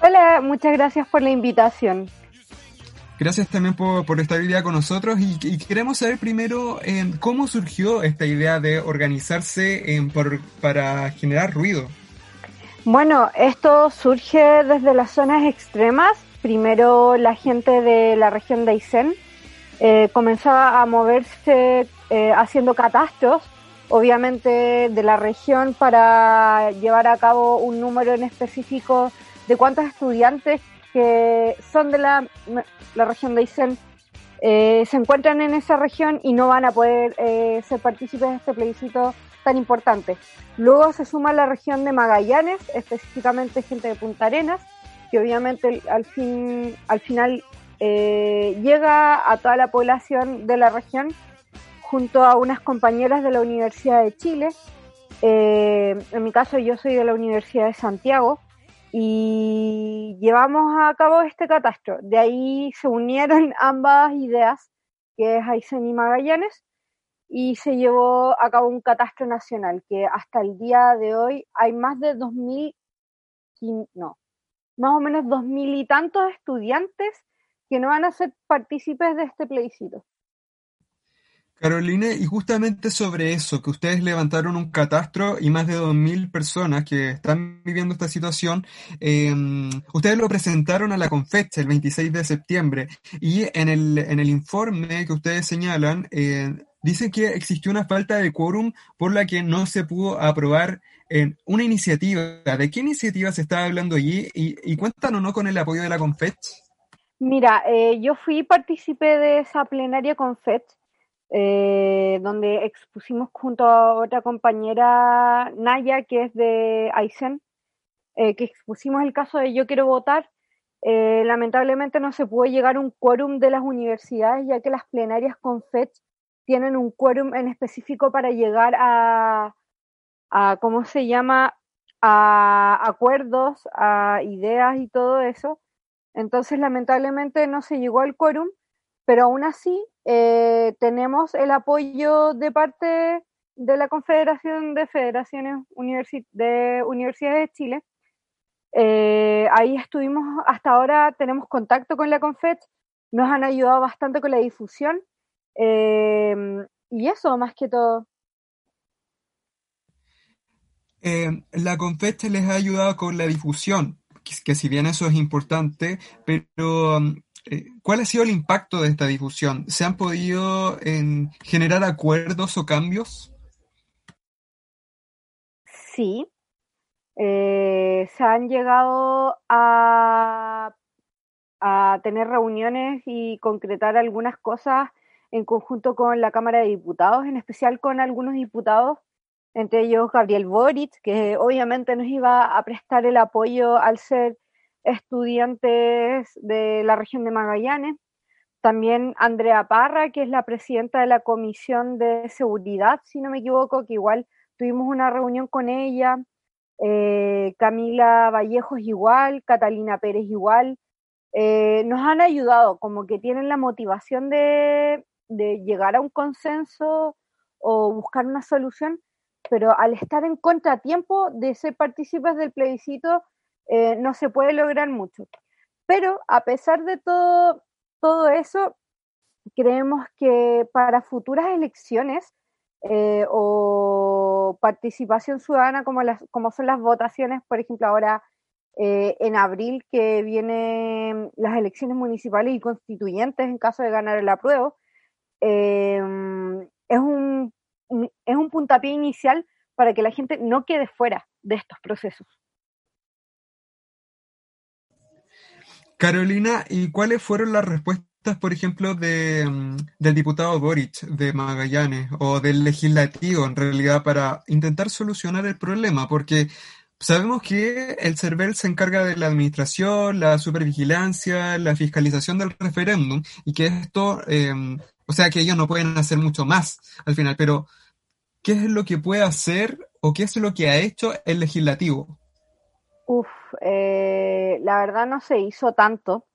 Hola, muchas gracias por la invitación. Gracias también por, por estar hoy día con nosotros y, queremos saber primero eh, cómo surgió esta idea de organizarse eh, por, para generar ruido. Bueno, esto surge desde las zonas extremas. Primero la gente de la región de Aysén eh, comenzaba a moverse eh, haciendo catastros, obviamente de la región, para llevar a cabo un número en específico de cuántos estudiantes que son de la, la región de Aysén eh, se encuentran en esa región y no van a poder eh, ser partícipes de este plebiscito tan importante. Luego se suma la región de Magallanes, específicamente gente de Punta Arenas, que obviamente al, fin, al final eh, llega a toda la población de la región junto a unas compañeras de la Universidad de Chile. Eh, en mi caso yo soy de la Universidad de Santiago y llevamos a cabo este catastro. De ahí se unieron *laughs* ambas ideas, que es Aysén y Magallanes, y se llevó a cabo un catastro nacional, que hasta el día de hoy hay más de 2.000, no, más o menos 2.000 y tantos estudiantes que no van a ser partícipes de este plebiscito. Carolina, y justamente sobre eso, que ustedes levantaron un catastro y más de 2.000 personas que están viviendo esta situación, em, ustedes lo presentaron a la Confecha el 26 de septiembre y en el, en el informe que ustedes señalan, eh, dice que existió una falta de quórum por la que no se pudo aprobar en una iniciativa. ¿De qué iniciativa se está hablando allí? Y, y cuentan o no con el apoyo de la Confech. Mira, eh, yo fui participé de esa plenaria Confech eh, donde expusimos junto a otra compañera, Naya, que es de Aysén, eh, que expusimos el caso de Yo quiero votar. Eh, lamentablemente no se pudo llegar a un quórum de las universidades, ya que las plenarias con FED tienen un quórum en específico para llegar a, a ¿cómo se llama?, a acuerdos, a ideas y todo eso. Entonces, lamentablemente no se llegó al quórum pero aún así eh, tenemos el apoyo de parte de la Confederación de Federaciones de Universidades de Chile. Eh, ahí estuvimos, hasta ahora tenemos contacto con la Confed, nos han ayudado bastante con la difusión eh, y eso más que todo. la Confed les ha ayudado con la difusión, que si bien eso es importante, pero um, eh, ¿Cuál ha sido el impacto de esta difusión? ¿Se han podido generar acuerdos o cambios? Sí, eh, se han llegado a, a tener reuniones y concretar algunas cosas en conjunto con la Cámara de Diputados, en especial con algunos diputados, entre ellos Gabriel Boric, que obviamente nos iba a prestar el apoyo al ser estudiantes de la región de Magallanes, también Andrea Parra, que es la presidenta de la Comisión de Seguridad, si no me equivoco, que igual tuvimos una reunión con ella, eh, Camila Vallejos igual, Catalina Pérez igual, eh, nos han ayudado, como que tienen la motivación de, de llegar a un consenso o buscar una solución, pero al estar en contratiempo de ser partícipes del plebiscito, eh, no se puede lograr mucho. Pero a pesar de todo, todo eso, creemos que para futuras elecciones eh, o participación ciudadana como, las, como son las votaciones, por ejemplo, ahora eh, en abril que vienen las elecciones municipales y constituyentes en caso de ganar el apruebo, em, es, un, es un puntapié inicial para que la gente no quede fuera de estos procesos. Carolina, ¿y cuáles fueron las respuestas por ejemplo, de, mm, del diputado Boric de Magallanes o del legislativo, en realidad, para intentar solucionar el problema? Porque sabemos que el CERVEL se encarga de la administración, la supervigilancia, la fiscalización del referéndum y que esto, eh, o sea, que ellos no pueden hacer mucho más al final, pero ¿qué es lo que puede hacer o qué es lo que ha hecho el legislativo? Uf, eh, la verdad no se hizo tanto.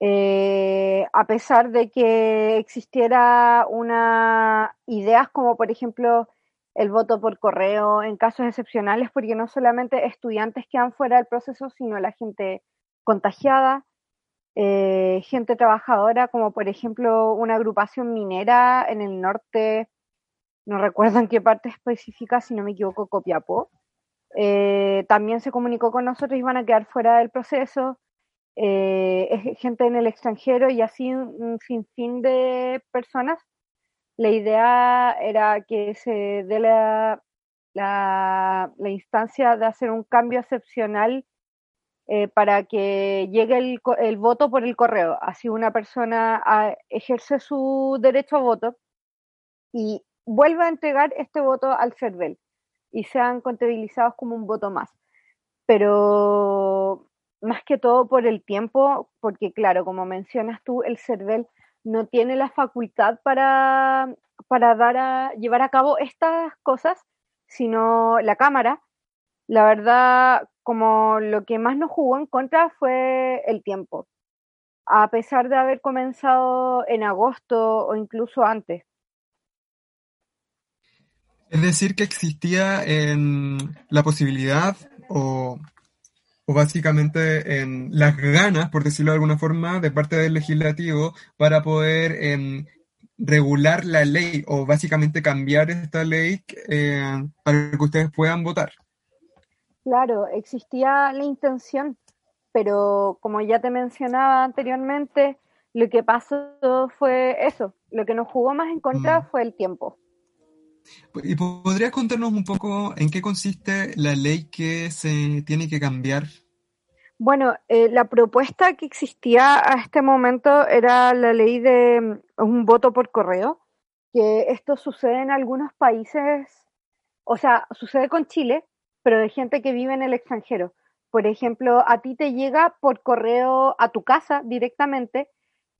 Eh, a pesar de que existiera una ideas como por ejemplo el voto por correo en casos excepcionales, porque no solamente estudiantes quedan fuera del proceso, sino la gente contagiada, eh, gente trabajadora, como por ejemplo una agrupación minera en el norte, no recuerdo en qué parte específica, si no me equivoco, Copiapó, eh, también se comunicó con nosotros y van a quedar fuera del proceso. Eh, gente en el extranjero y así un sinfín de personas. La idea era que se dé la, la, instancia de hacer un cambio excepcional eh, para que llegue el, voto por el correo. Así una persona a, ejerce su derecho a voto y vuelva a entregar este voto al CERVEL y sean contabilizados como un voto más. Pero más que todo por el tiempo, porque claro, como mencionas tú, el CERVEL no tiene la facultad para, para dar a, llevar a cabo estas cosas, sino la Cámara. La verdad, como lo que más nos jugó en contra fue el tiempo, a pesar de haber comenzado en agosto o incluso antes. Es decir, que existía en la posibilidad o, o, básicamente en las ganas, por decirlo de alguna forma, de parte del legislativo para poder eh, regular la ley o básicamente cambiar esta ley eh, para que ustedes puedan votar. Claro, existía la intención, pero como ya te mencionaba anteriormente, lo que pasó fue eso. Lo que nos jugó más en contra mm. fue el tiempo. ¿Y podrías contarnos un poco en qué consiste la ley que se tiene que cambiar? Bueno, eh, la propuesta que existía a este momento era la ley de mm, un voto por correo, que esto sucede en algunos países, o sea, sucede con Chile, pero de gente que vive en el extranjero. Por ejemplo, a ti te llega por correo a tu casa directamente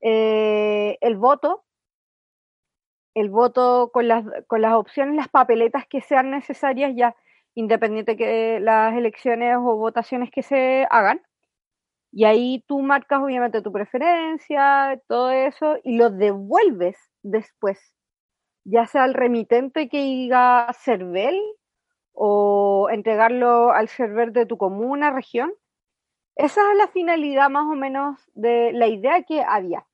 eh, el voto el voto con las, con las opciones, las papeletas que sean necesarias ya, independiente que las elecciones o votaciones que se hagan. Y ahí tú marcas obviamente tu preferencia, todo eso, y lo devuelves después, ya sea al remitente que diga CERVEL o entregarlo al server de tu comuna, región. Esa es la finalidad más o menos de la idea que había.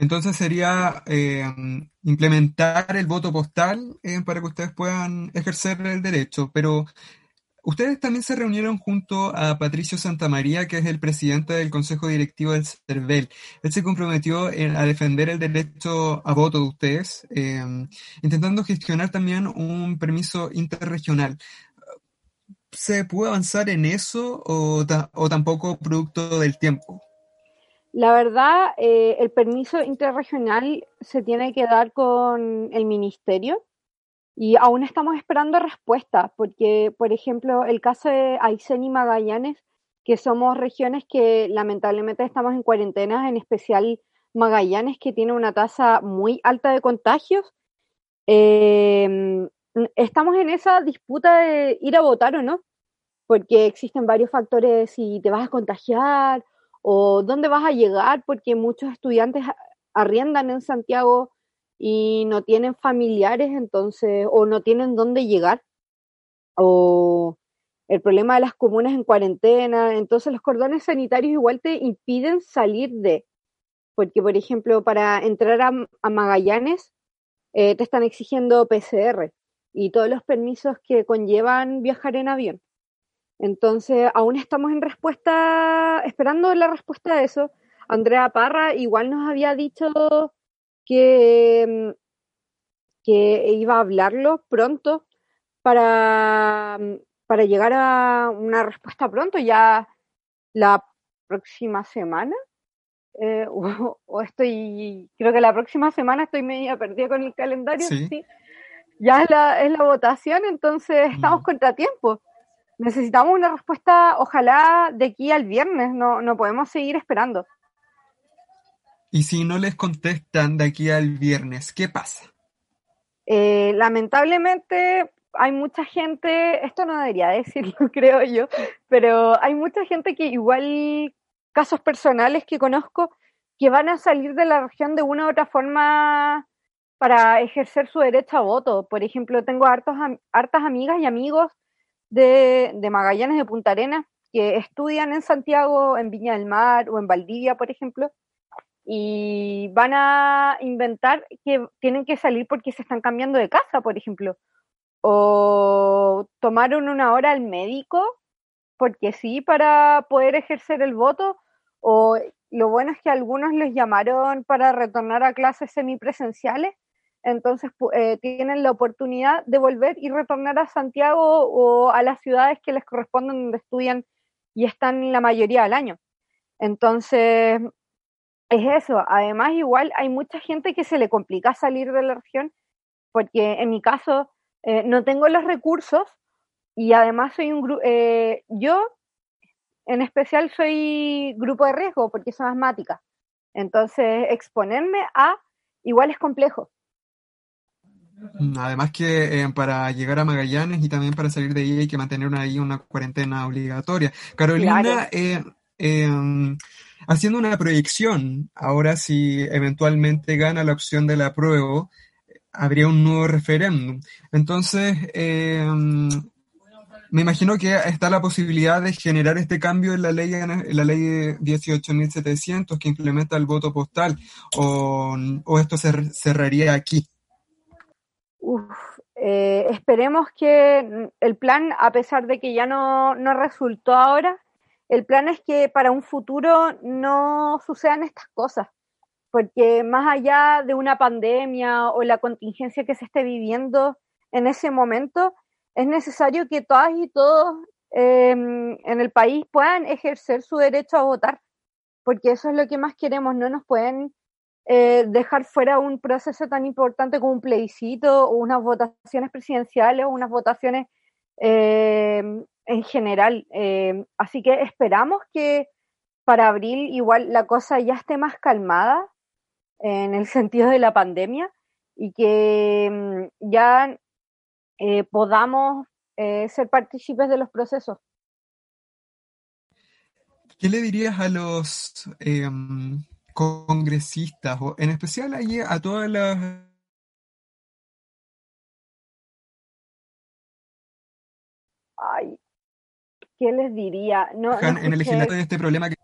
Entonces sería eh, implementar el voto postal eh, para que ustedes puedan ejercer el derecho, pero ustedes también se reunieron junto a Patricio Santamaría, que es el presidente del Consejo Directivo del CERVEL. Él se comprometió a defender el derecho a voto de ustedes, eh, intentando gestionar también un permiso interregional. ¿Se puede avanzar en eso o tampoco producto del tiempo? La verdad, eh, el permiso interregional se tiene que dar con el ministerio y aún estamos esperando respuesta, porque, por ejemplo, el caso de Aysén y Magallanes, que somos regiones que lamentablemente estamos en cuarentena, en especial Magallanes, que tiene una tasa muy alta de contagios, eh, estamos en esa disputa de ir a votar o no, porque existen varios factores si te vas a contagiar o dónde vas a llegar, porque muchos estudiantes arriendan en Santiago y no tienen familiares, entonces, o no tienen dónde llegar, o el problema de las comunas en cuarentena, entonces los cordones sanitarios igual te impiden salir de, porque por ejemplo, para entrar a, Magallanes eh, te están exigiendo PCR y todos los permisos que conllevan viajar en avión. Entonces, aún estamos en respuesta, esperando la respuesta a eso. Andrea Parra igual nos había dicho que, mm, que iba a hablarlo pronto para, mm, para llegar a una respuesta pronto. Ya la próxima semana. Eh, *laughs* o, o estoy, creo que la próxima semana estoy media perdida con el calendario. Sí. Sí. Ya es la, es la votación, entonces estamos Mm. contratiempo. Necesitamos una respuesta, ojalá, de aquí al viernes. No, no podemos seguir esperando. Y si no les contestan de aquí al viernes, ¿qué pasa? Eh, lamentablemente hay mucha gente, esto no debería decirlo, *laughs* creo yo, pero hay mucha gente que igual, casos personales que conozco, que van a salir de la región de una u otra forma para ejercer su derecho a voto. Por ejemplo, tengo hartos, hartas amigas y amigos de, de Magallanes, de Punta Arenas, que estudian en Santiago, en Viña del Mar o en Valdivia, por ejemplo, y van a inventar que tienen que salir porque se están cambiando de casa, por ejemplo, o tomaron una hora al médico porque sí para poder ejercer el voto, o lo bueno es que algunos les llamaron para retornar a clases semipresenciales, entonces eh, tienen la oportunidad de volver y retornar a Santiago o a las ciudades que les corresponden donde estudian y están la mayoría del año. Entonces, es eso. Además, igual hay mucha gente que se le complica salir de la región, porque en mi caso eh, no tengo los recursos y además soy un grupo, yo en especial soy grupo de riesgo porque soy asmática. Entonces, exponerme a igual es complejo. Además que eh, para llegar a Magallanes y también para salir de ahí hay que mantener una, ahí una cuarentena obligatoria. Carolina, Claro. eh, eh, haciendo una proyección, ahora si eventualmente gana la opción del apruebo, habría un nuevo referéndum. Entonces, eh, me imagino que está la posibilidad de generar este cambio en la ley, en la ley 18.700 que implementa el voto postal, o, o esto se cerraría aquí. Uf, eh, esperemos que el plan, a pesar de que ya no, no resultó ahora, el plan es que para un futuro no sucedan estas cosas, porque más allá de una pandemia o la contingencia que se esté viviendo en ese momento, es necesario que todas y todos eh, en el país puedan ejercer su derecho a votar, porque eso es lo que más queremos, no nos pueden eh, dejar fuera un proceso tan importante como un plebiscito o unas votaciones presidenciales o unas votaciones eh, en general. Eh, así que esperamos que para abril igual la cosa ya esté más calmada en el sentido de la pandemia y que mm, ya podamos ser partícipes de los procesos. ¿Qué le dirías a los eh, congresistas, o en especial allí a todas las Ay, ¿qué les diría? No, no en el legislativo de este problema que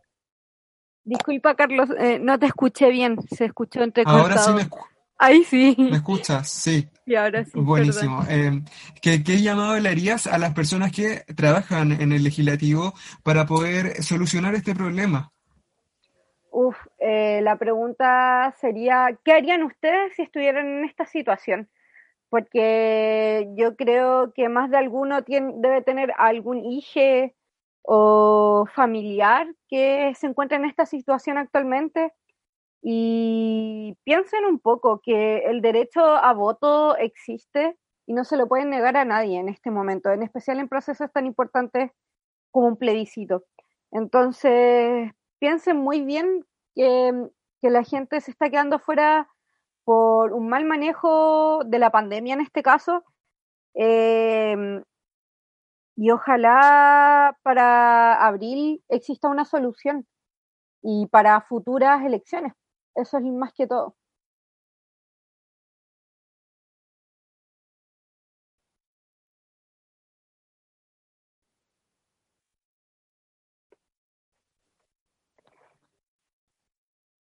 Disculpa, Carlos, eh, no te escuché bien, se escuchó entrecortado. ahora sí me, escu- Ay, sí, me escuchas, sí, y ahora sí, buenísimo. Eh, ¿qué, qué llamado le harías a las personas que trabajan en el legislativo para poder solucionar este problema? Uf, eh, la pregunta sería, ¿qué harían ustedes si estuvieran en esta situación? Porque yo creo que más de alguno tien- debe tener algún hijo o familiar que se encuentra en esta situación actualmente. Y piensen un poco que el derecho a voto existe y no se lo pueden negar a nadie en este momento, en especial en procesos tan importantes como un plebiscito. Entonces, piensen muy bien que, que la gente se está quedando fuera por un mal manejo de la pandemia en este caso. eh, y ojalá para abril exista una solución y para futuras elecciones. Eso es más que todo.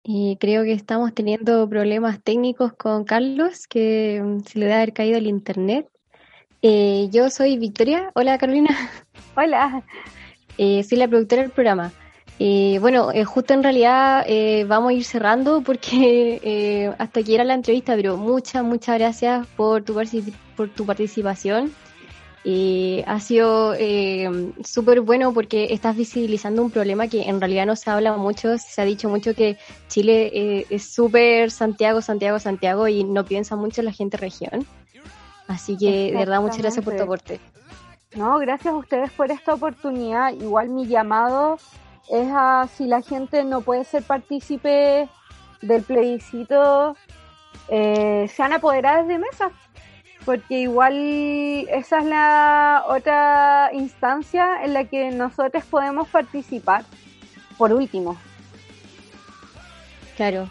Y creo que estamos teniendo problemas técnicos con Carlos, que mm, se le debe haber caído el internet. Eh, yo soy Victoria. Hola Carolina. *laughs* Hola. Eh, soy la productora del programa. Eh, bueno, eh, justo en realidad eh, vamos a ir cerrando porque *laughs* eh, hasta aquí era la entrevista, pero muchas, muchas gracias por tu, por tu participación. Y ha sido eh, súper bueno porque estás visibilizando un problema que en realidad no se habla mucho, se ha dicho mucho que Chile eh, es súper Santiago, Santiago, Santiago y no piensa mucho en la gente región. Así que de verdad muchas gracias por tu aporte. No, gracias a ustedes por esta oportunidad. Igual mi llamado es a si la gente no puede ser partícipe del plebiscito, eh, sean apoderadas de mesa porque igual esa es la otra instancia en la que nosotros podemos participar, por último. Claro.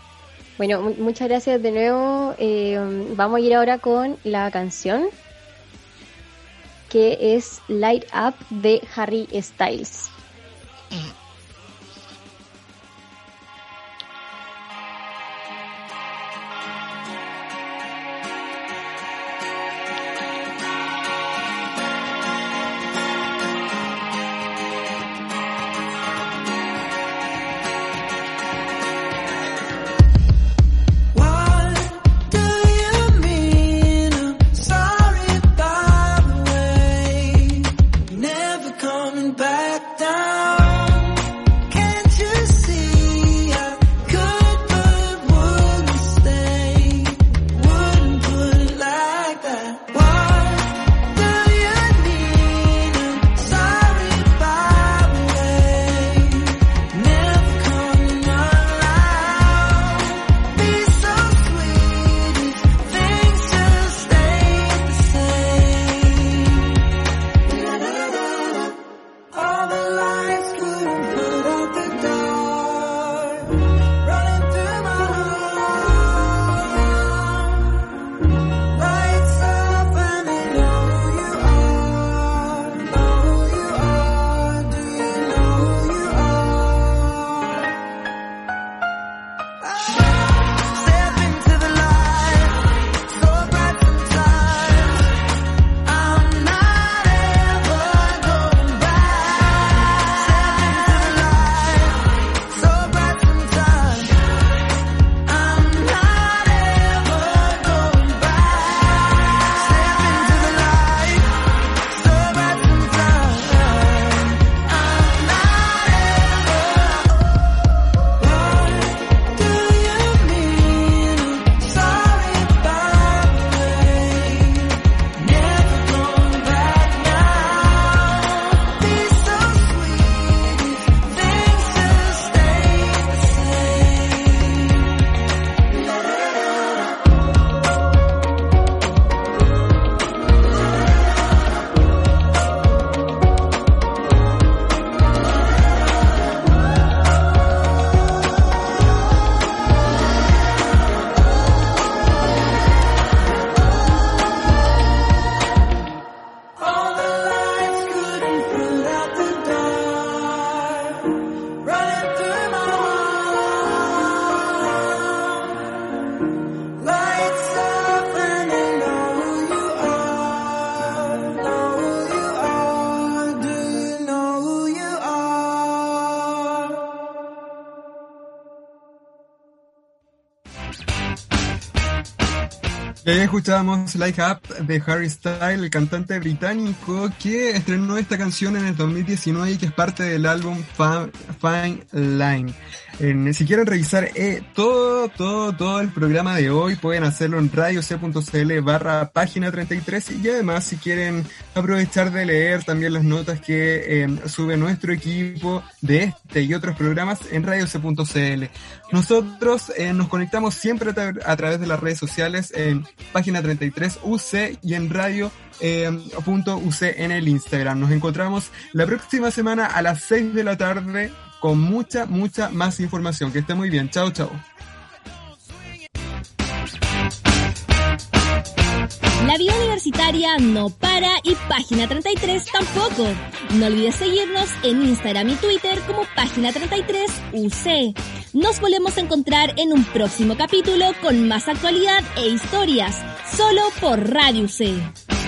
Bueno, muchas gracias de nuevo. Eh, vamos a ir ahora con la canción que es Light Up de Harry Styles. Escuchábamos Like Up de Harry Styles, el cantante británico que estrenó esta canción en el 2019 y que es parte del álbum Fine Line si quieren revisar eh, todo, todo, todo el programa de hoy, pueden hacerlo en radioc.cl barra página 33 y además si quieren aprovechar de leer también las notas que em, sube nuestro equipo de este y otros programas en radioc.cl. Nosotros eh, nos conectamos siempre a, través de las redes sociales en página 33 UC y en radio em, .uc en el Instagram. Nos encontramos la próxima semana a las 6 de la tarde con mucha, mucha más información. Que esté muy bien. Chao, chao. La vida universitaria no para y página 33 tampoco. No olvides seguirnos en Instagram y Twitter como página 33 UC. Nos volvemos a encontrar en un próximo capítulo con más actualidad e historias, solo por Radio UC.